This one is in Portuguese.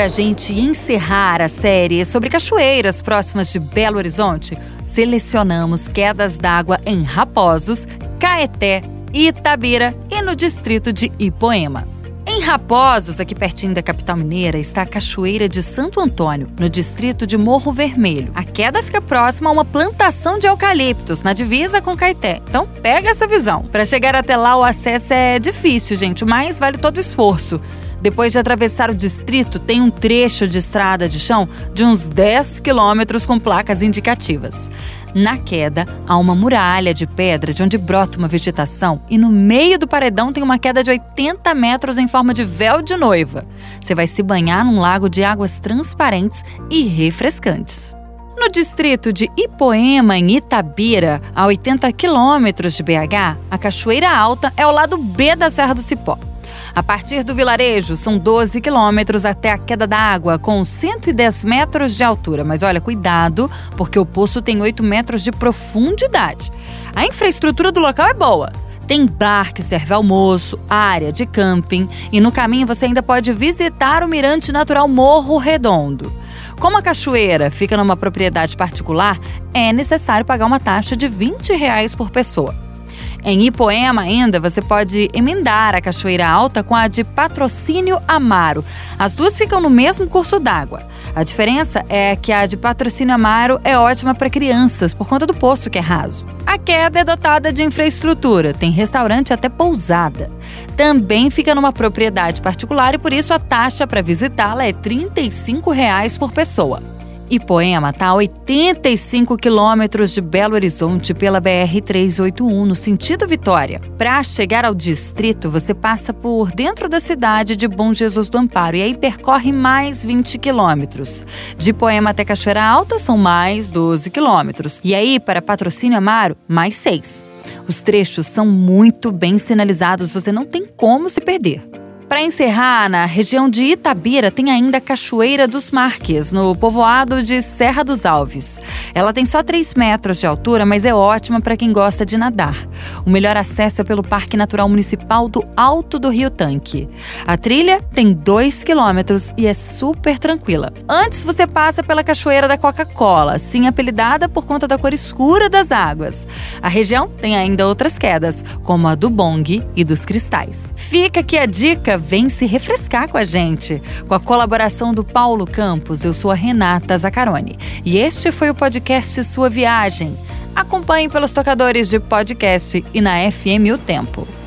Para a gente encerrar a série sobre cachoeiras próximas de Belo Horizonte, selecionamos quedas d'água em Raposos, Caeté, Itabira e no distrito de Ipoema. Em Raposos, aqui pertinho da capital mineira, está a Cachoeira de Santo Antônio, no distrito de Morro Vermelho. A queda fica próxima a uma plantação de eucaliptos, na divisa com Caeté. Então, pega essa visão. Para chegar até lá, o acesso é difícil, gente, mas vale todo o esforço. Depois de atravessar o distrito, tem um trecho de estrada de chão de uns 10 quilômetros com placas indicativas. Na queda, há uma muralha de pedra de onde brota uma vegetação e no meio do paredão tem uma queda de 80 metros em forma de véu de noiva. Você vai se banhar num lago de águas transparentes e refrescantes. No distrito de Ipoema, em Itabira, a 80 quilômetros de BH, a Cachoeira Alta é o lado B da Serra do Cipó. A partir do vilarejo, são 12 quilômetros até a queda da água, com 110 metros de altura. Mas olha, cuidado, porque o poço tem 8 metros de profundidade. A infraestrutura do local é boa. Tem bar que serve almoço, área de camping e no caminho você ainda pode visitar o Mirante Natural Morro Redondo. Como a cachoeira fica numa propriedade particular, é necessário pagar uma taxa de 20 reais por pessoa. Em Ipoema ainda, você pode emendar a Cachoeira Alta com a de Patrocínio Amaro. As duas ficam no mesmo curso d'água. A diferença é que a de Patrocínio Amaro é ótima para crianças por conta do poço que é raso. A queda é dotada de infraestrutura, tem restaurante até pousada. Também fica numa propriedade particular e por isso a taxa para visitá-la é 35 reais por pessoa. Ipoema está a 85 quilômetros de Belo Horizonte pela BR-381, no sentido Vitória. Para chegar ao distrito, você passa por dentro da cidade de Bom Jesus do Amparo e aí percorre mais 20 quilômetros. De Ipoema até Cachoeira Alta são mais 12 quilômetros. E aí, para Patrocínio Amaro, mais 6. Os trechos são muito bem sinalizados, você não tem como se perder. Para encerrar, na região de Itabira tem ainda a Cachoeira dos Marques, no povoado de Serra dos Alves. Ela tem só 3 metros de altura, mas é ótima para quem gosta de nadar. O melhor acesso é pelo Parque Natural Municipal do Alto do Rio Tanque. A trilha tem 2 quilômetros e é super tranquila. Antes você passa pela Cachoeira da Coca-Cola, sim apelidada por conta da cor escura das águas. A região tem ainda outras quedas, como a do Bong e dos Cristais. Fica aqui a dica vem se refrescar com a gente. Com a colaboração do Paulo Campos, eu sou a Renata Zacarone. E este foi o podcast Sua Viagem. Acompanhe pelos tocadores de podcast e na FM O Tempo.